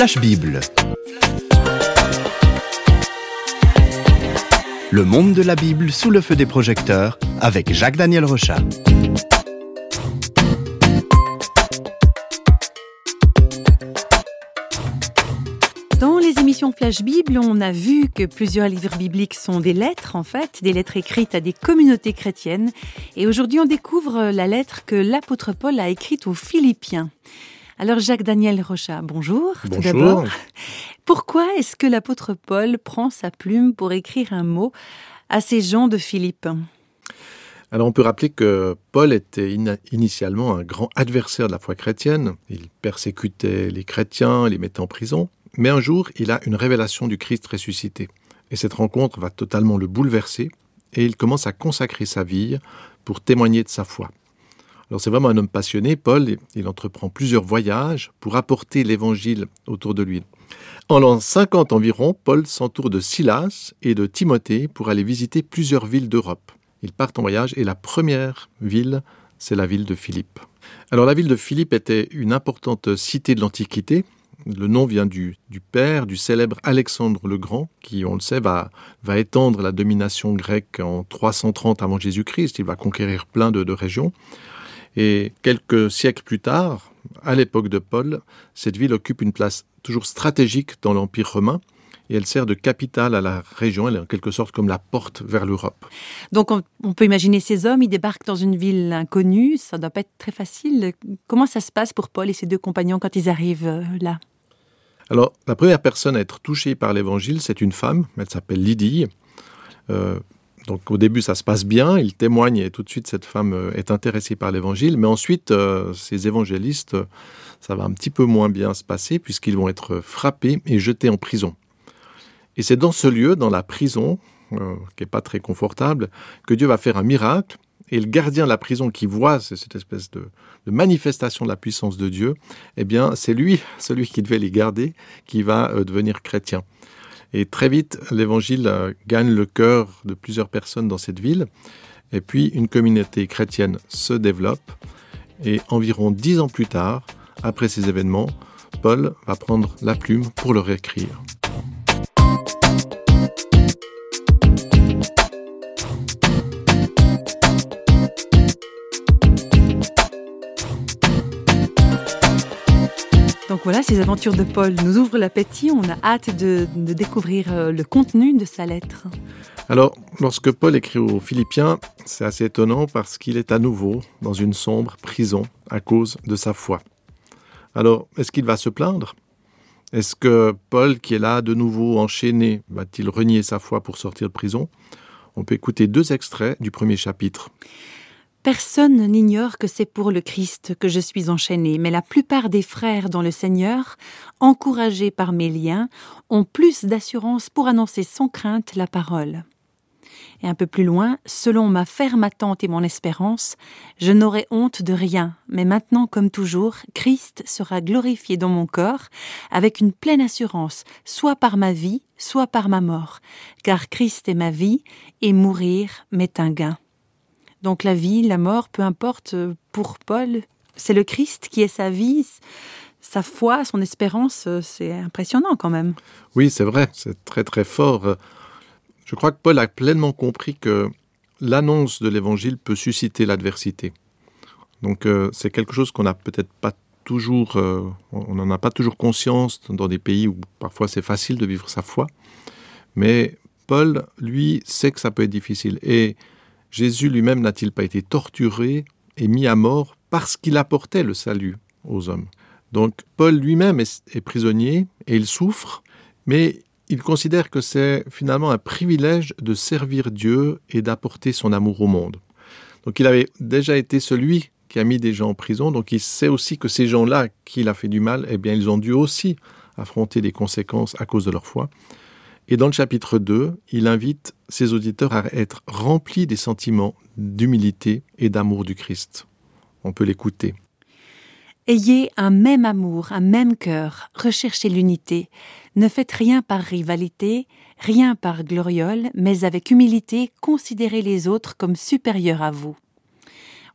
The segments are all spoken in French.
Flash Bible. Le monde de la Bible sous le feu des projecteurs avec Jacques-Daniel Rochat. Dans les émissions Flash Bible, on a vu que plusieurs livres bibliques sont des lettres, en fait, des lettres écrites à des communautés chrétiennes. Et aujourd'hui, on découvre la lettre que l'apôtre Paul a écrite aux Philippiens. Alors, Jacques-Daniel Rochat, bonjour. Tout d'abord. Pourquoi est-ce que l'apôtre Paul prend sa plume pour écrire un mot à ces gens de Philippe? Alors on peut rappeler que Paul était initialement un grand adversaire de la foi chrétienne. Il persécutait les chrétiens, les mettait en prison. Mais un jour, il a une révélation du Christ ressuscité. Et cette rencontre va totalement le bouleverser et il commence à consacrer sa vie pour témoigner de sa foi. Alors c'est vraiment un homme passionné, Paul, il entreprend plusieurs voyages pour apporter l'évangile autour de lui. En l'an 50 environ, Paul s'entoure de Silas et de Timothée pour aller visiter plusieurs villes d'Europe. Ils partent en voyage et la première ville, c'est la ville de Philippe. Alors la ville de Philippe était une importante cité de l'Antiquité. Le nom vient du, père du célèbre Alexandre le Grand, qui, on le sait, va, étendre la domination grecque en 330 avant Jésus-Christ. Il va conquérir plein de régions. Et quelques siècles plus tard, à l'époque de Paul, cette ville occupe une place toujours stratégique dans l'Empire romain et elle sert de capitale à la région. Elle est en quelque sorte comme la porte vers l'Europe. Donc on, peut imaginer ces hommes, ils débarquent dans une ville inconnue, ça ne doit pas être très facile. Comment ça se passe pour Paul et ses deux compagnons quand ils arrivent euh, là? Alors la première personne à être touchée par l'évangile, c'est une femme, elle s'appelle Lydie. Euh, donc au début, ça se passe bien, il témoigne et tout de suite, cette femme euh, est intéressée par l'évangile. Mais ensuite, ces évangélistes, ça va un petit peu moins bien se passer puisqu'ils vont être frappés et jetés en prison. Et c'est dans ce lieu, dans la prison, euh, qui n'est pas très confortable, que Dieu va faire un miracle. Et le gardien de la prison qui voit cette espèce de, manifestation de la puissance de Dieu, eh bien, c'est lui, celui qui devait les garder, qui va euh, devenir chrétien. Et très vite, l'évangile euh, gagne le cœur de plusieurs personnes dans cette ville. Et puis, une communauté chrétienne se développe. Et environ dix ans plus tard, après ces événements, Paul va prendre la plume pour le réécrire. Donc voilà, ces aventures de Paul nous ouvrent l'appétit. On a hâte de, découvrir euh, le contenu de sa lettre. Alors, lorsque Paul écrit aux Philippiens, c'est assez étonnant parce qu'il est à nouveau dans une sombre prison à cause de sa foi. Alors, est-ce qu'il va se plaindre? Est-ce que Paul, qui est là de nouveau enchaîné, va-t-il renier sa foi pour sortir de prison? On peut écouter deux extraits du premier chapitre. Personne n'ignore que c'est pour le Christ que je suis enchaîné, mais la plupart des frères dans le Seigneur, encouragés par mes liens, ont plus d'assurance pour annoncer sans crainte la parole. Et un peu plus loin, selon ma ferme attente et mon espérance, je n'aurai honte de rien, mais maintenant comme toujours, Christ sera glorifié dans mon corps, avec une pleine assurance, soit par ma vie, soit par ma mort, car Christ est ma vie, et mourir m'est un gain. Donc la vie, la mort, peu importe, euh, pour Paul, c'est le Christ qui est sa vie, sa foi, son espérance, euh, c'est impressionnant quand même. Oui, c'est vrai, c'est très très fort. Je crois que Paul a pleinement compris que l'annonce de l'évangile peut susciter l'adversité. Donc euh, c'est quelque chose qu'on n'a peut-être pas toujours, on n'en a pas toujours conscience dans des pays où parfois c'est facile de vivre sa foi. Mais Paul, lui, sait que ça peut être difficile. Et Jésus lui-même n'a-t-il pas été torturé et mis à mort parce qu'il apportait le salut aux hommes Donc Paul lui-même est, prisonnier et il souffre, mais il considère que c'est finalement un privilège de servir Dieu et d'apporter son amour au monde. Donc il avait déjà été celui qui a mis des gens en prison, donc il sait aussi que ces gens-là qui a fait du mal, eh bien ils ont dû aussi affronter des conséquences à cause de leur foi. Et dans le chapitre 2, il invite ses auditeurs à être remplis des sentiments d'humilité et d'amour du Christ. On peut l'écouter. Ayez un même amour, un même cœur, recherchez l'unité. Ne faites rien par rivalité, rien par gloriole, mais avec humilité, considérez les autres comme supérieurs à vous.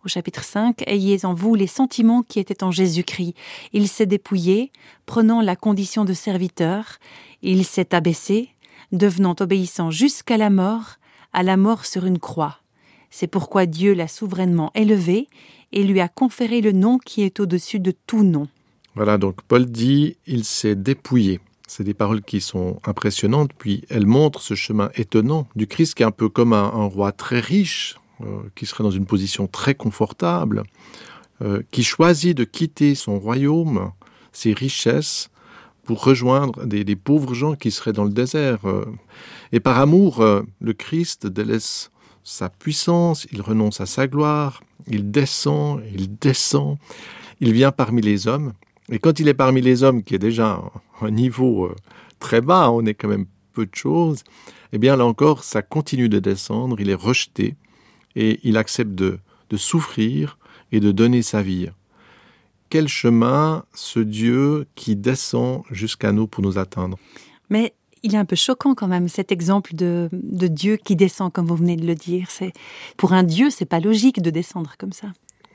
au chapitre 5, Ayez en vous les sentiments qui étaient en Jésus-Christ. Il s'est dépouillé, prenant la condition de serviteur, il s'est abaissé, devenant obéissant jusqu'à la mort, à la mort sur une croix. C'est pourquoi Dieu l'a souverainement élevé et lui a conféré le nom qui est au-dessus de tout nom. Voilà, donc Paul dit, il s'est dépouillé. C'est des paroles qui sont impressionnantes, puis elles montrent ce chemin étonnant du Christ qui est un peu comme un, roi très riche, euh, qui serait dans une position très confortable, euh, qui choisit de quitter son royaume, ses richesses, pour rejoindre des, pauvres gens qui seraient dans le désert. Euh. Et par amour, le Christ délaisse sa puissance, il renonce à sa gloire, il descend, il descend, il vient parmi les hommes. Et quand il est parmi les hommes, qui est déjà un niveau euh, très bas, on est quand même peu de choses, eh bien là encore, ça continue de descendre, il est rejeté, et il accepte de souffrir et de donner sa vie. Quel chemin ce Dieu qui descend jusqu'à nous pour nous atteindre Mais il est un peu choquant quand même cet exemple de, de Dieu qui descend, comme vous venez de le dire. C'est pour un Dieu, c'est pas logique de descendre comme ça.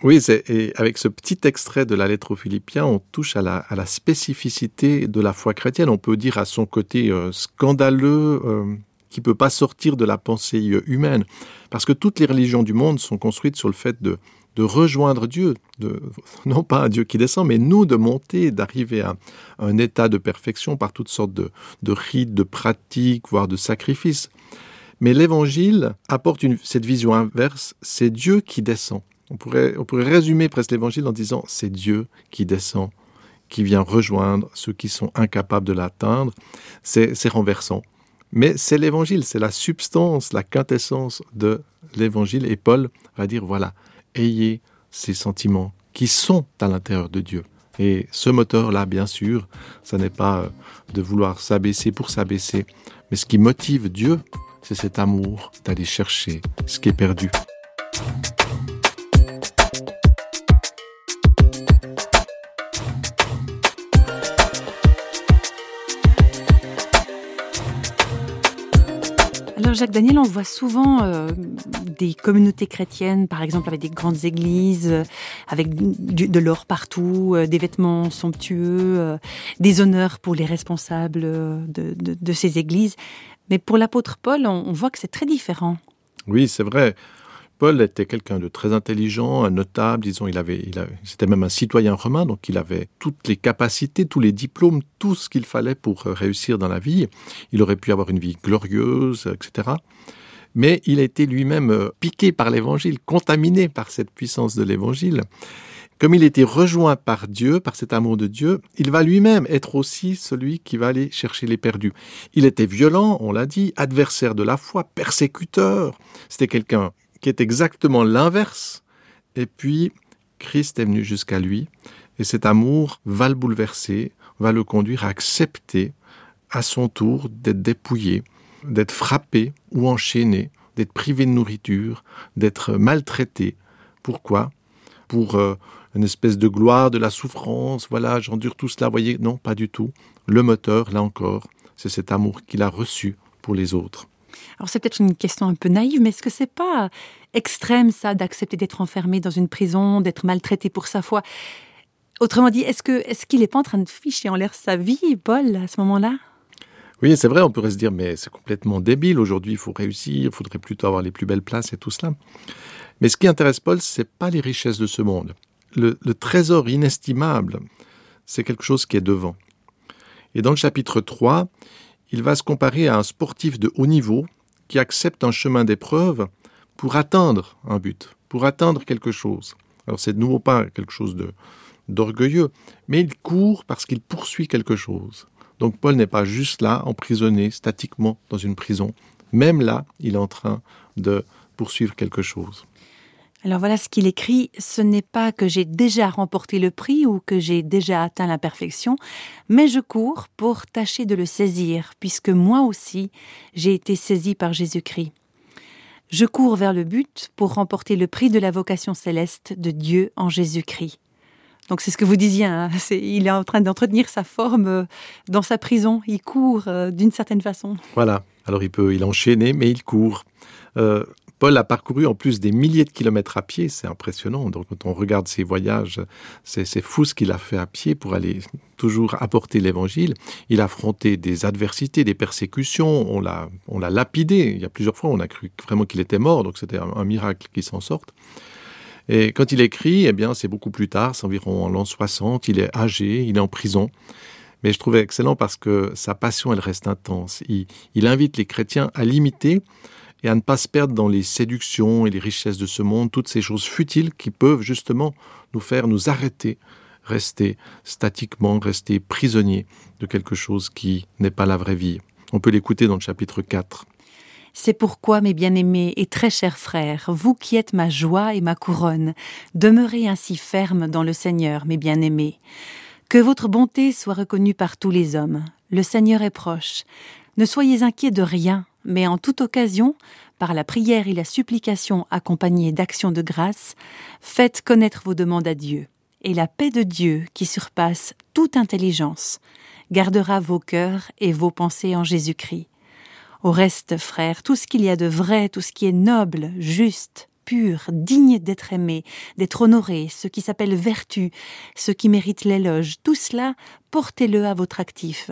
Oui, et avec ce petit extrait de la lettre aux Philippiens, on touche à la, à la spécificité de la foi chrétienne. On peut dire à son côté euh, scandaleux, euh, qui peut pas sortir de la pensée euh, humaine, parce que toutes les religions du monde sont construites sur le fait de, de rejoindre Dieu, non pas un Dieu qui descend, mais nous de monter, d'arriver à un état de perfection par toutes sortes de, rites, de pratiques, voire de sacrifices. Mais l'Évangile apporte cette vision inverse, c'est Dieu qui descend. On pourrait, on pourrait résumer presque l'évangile en disant c'est Dieu qui descend, qui vient rejoindre ceux qui sont incapables de l'atteindre. C'est renversant. Mais c'est l'évangile, c'est la substance, la quintessence de l'évangile. Et Paul va dire voilà, ayez ces sentiments qui sont à l'intérieur de Dieu. Et ce moteur-là, bien sûr, ce n'est pas euh, de vouloir s'abaisser pour s'abaisser, mais ce qui motive Dieu, c'est cet amour d'aller chercher ce qui est perdu. Jacques Daniel, on voit souvent euh, des communautés chrétiennes, par exemple avec des grandes églises, euh, avec de l'or partout, euh, des vêtements somptueux, des honneurs pour les responsables de, ces églises. Mais pour l'apôtre Paul, on voit que c'est très différent. Oui, c'est vrai. Paul était quelqu'un de très intelligent, un notable, disons, il avait, il c'était même un citoyen romain, donc il avait toutes les capacités, tous les diplômes, tout ce qu'il fallait pour euh, réussir dans la vie. Il aurait pu avoir une vie glorieuse, etc. Mais il a été lui-même euh, piqué par l'évangile, contaminé par cette puissance de l'évangile. Comme il était rejoint par Dieu, par cet amour de Dieu, il va lui-même être aussi celui qui va aller chercher les perdus. Il était violent, on l'a dit, adversaire de la foi, persécuteur. C'était quelqu'un qui est exactement l'inverse. Et puis, Christ est venu jusqu'à lui, et cet amour va le bouleverser, va le conduire à accepter à son tour d'être dépouillé, d'être frappé ou enchaîné, d'être privé de nourriture, d'être maltraité. Pourquoi? Pour euh, une espèce de gloire, de la souffrance, voilà, j'endure tout cela, voyez, non, pas du tout. Le moteur, là encore, c'est cet amour qu'il a reçu pour les autres. Alors c'est peut-être une question un peu naïve, mais est-ce que c'est pas extrême ça d'accepter d'être enfermé dans une prison, d'être maltraité pour sa foi? Autrement dit, est-ce que est-ce qu'il n'est pas en train de ficher en l'air sa vie, Paul, à ce moment-là? Oui, c'est vrai, on pourrait se dire, mais c'est complètement débile. Aujourd'hui, il faut réussir, il faudrait plutôt avoir les plus belles places et tout cela. Mais ce qui intéresse Paul, c'est pas les richesses de ce monde. Le, le trésor inestimable, c'est quelque chose qui est devant. Et dans le chapitre 3, il va se comparer à un sportif de haut niveau qui accepte un chemin d'épreuve pour atteindre un but, pour atteindre quelque chose. Alors c'est de nouveau pas quelque chose de d'orgueilleux, mais il court parce qu'il poursuit quelque chose. Donc Paul n'est pas juste là, emprisonné statiquement dans une prison. Même là, il est en train de poursuivre quelque chose. Alors voilà ce qu'il écrit, ce n'est pas que j'ai déjà remporté le prix ou que j'ai déjà atteint la perfection, mais je cours pour tâcher de le saisir, puisque moi aussi j'ai été saisi par Jésus-Christ. Je cours vers le but pour remporter le prix de la vocation céleste de Dieu en Jésus-Christ. Donc c'est ce que vous disiez, hein, il est en train d'entretenir sa forme euh, dans sa prison, il court euh, d'une certaine façon. Voilà, alors il peut il enchaîner, mais il court. Euh, Paul a parcouru en plus des milliers de kilomètres à pied, c'est impressionnant. Donc quand on regarde ses voyages, c'est fou ce qu'il a fait à pied pour aller toujours apporter l'évangile. Il a affronté des adversités, des persécutions, on l'a, lapidé. Il y a plusieurs fois, on a cru vraiment qu'il était mort, donc c'était un, miracle qu'il s'en sorte. Et quand il écrit, eh bien, c'est beaucoup plus tard, c'est environ en l'an 60, il est âgé, il est en prison. Mais je trouvais excellent parce que sa passion, elle reste intense. Il invite les chrétiens à l'imiter et à ne pas se perdre dans les séductions et les richesses de ce monde, toutes ces choses futiles qui peuvent justement nous faire nous arrêter, rester statiquement, rester prisonniers de quelque chose qui n'est pas la vraie vie. On peut l'écouter dans le chapitre 4. C'est pourquoi, mes bien-aimés et très chers frères, vous qui êtes ma joie et ma couronne, demeurez ainsi fermes dans le Seigneur, mes bien-aimés. Que votre bonté soit reconnue par tous les hommes. Le Seigneur est proche. Ne soyez inquiets de rien, mais en toute occasion, par la prière et la supplication accompagnées d'actions de grâce, faites connaître vos demandes à Dieu. Et la paix de Dieu, qui surpasse toute intelligence, gardera vos cœurs et vos pensées en Jésus-Christ. Au reste, frères, tout ce qu'il y a de vrai, tout ce qui est noble, juste, pur, digne d'être aimé, d'être honoré, ce qui s'appelle vertu, ce qui mérite l'éloge, tout cela, portez-le à votre actif.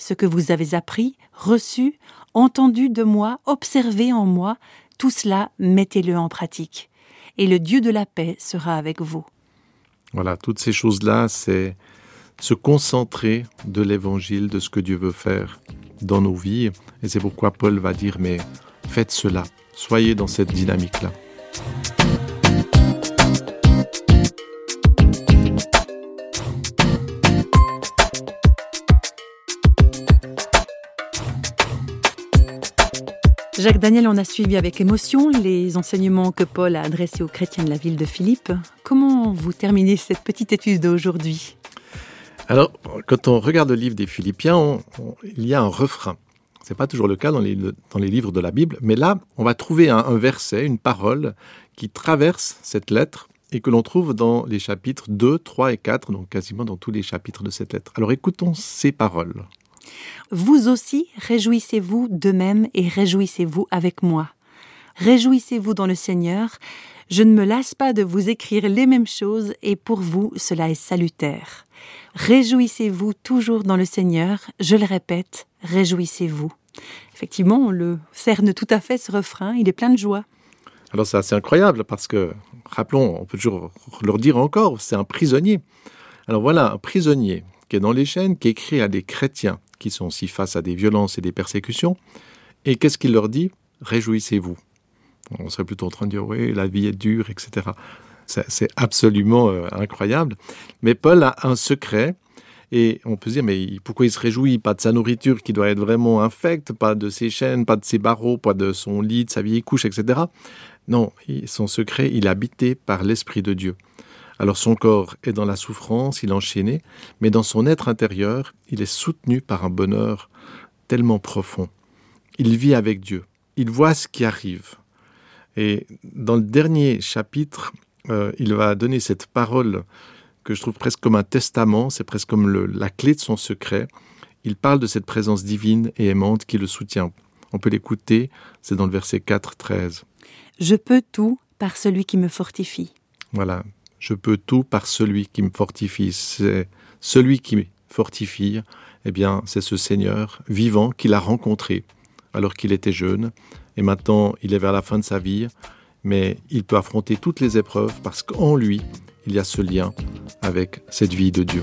Ce que vous avez appris, reçu, entendu de moi, observé en moi, tout cela, mettez-le en pratique. Et le Dieu de la paix sera avec vous. Voilà, toutes ces choses-là, c'est se concentrer de l'évangile, de ce que Dieu veut faire dans nos vies. Et c'est pourquoi Paul va dire, mais faites cela, soyez dans cette dynamique-là. Jacques Daniel, on a suivi avec émotion les enseignements que Paul a adressés aux chrétiens de la ville de Philippe. Comment vous terminez cette petite étude d'aujourd'hui? Alors, quand on regarde le livre des Philippiens, il y a un refrain. Ce n'est pas toujours le cas dans les, dans les, livres de la Bible, mais là, on va trouver un, un verset, une parole qui traverse cette lettre et que l'on trouve dans les chapitres 2, 3 et 4, donc quasiment dans tous les chapitres de cette lettre. Alors écoutons ces paroles. Vous aussi, réjouissez-vous de même et réjouissez-vous avec moi. Réjouissez-vous dans le Seigneur. Je ne me lasse pas de vous écrire les mêmes choses et pour vous cela est salutaire. Réjouissez-vous toujours dans le Seigneur. Je le répète, réjouissez-vous. Effectivement, on le cerne tout à fait ce refrain, il est plein de joie. Alors c'est assez incroyable parce que, rappelons, on peut toujours leur dire encore, c'est un prisonnier. Alors voilà, un prisonnier qui est dans les chaînes, qui écrit à des chrétiens qui sont aussi face à des violences et des persécutions. Et qu'est-ce qu'il leur dit? Réjouissez-vous. On serait plutôt en train de dire oui, la vie est dure, etc. C'est absolument euh, incroyable. Mais Paul a un secret. Et on peut se dire, mais pourquoi il se réjouit? Pas de sa nourriture qui doit être vraiment infecte, pas de ses chaînes, pas de ses barreaux, pas de son lit, de sa vieille couche, etc. Non, son secret, il est habité par l'Esprit de Dieu. Alors son corps est dans la souffrance, il est enchaîné, mais dans son être intérieur, il est soutenu par un bonheur tellement profond. Il vit avec Dieu, il voit ce qui arrive. Et dans le dernier chapitre, euh, il va donner cette parole que je trouve presque comme un testament, c'est presque comme la clé de son secret. Il parle de cette présence divine et aimante qui le soutient. On peut l'écouter, c'est dans le verset 4, 13. Je peux tout par celui qui me fortifie. Voilà, je peux tout par celui qui me fortifie. C'est celui qui me fortifie, eh bien, c'est ce Seigneur vivant qu'il a rencontré alors qu'il était jeune, et maintenant il est vers la fin de sa vie, mais il peut affronter toutes les épreuves parce qu'en lui, il y a ce lien avec cette vie de Dieu.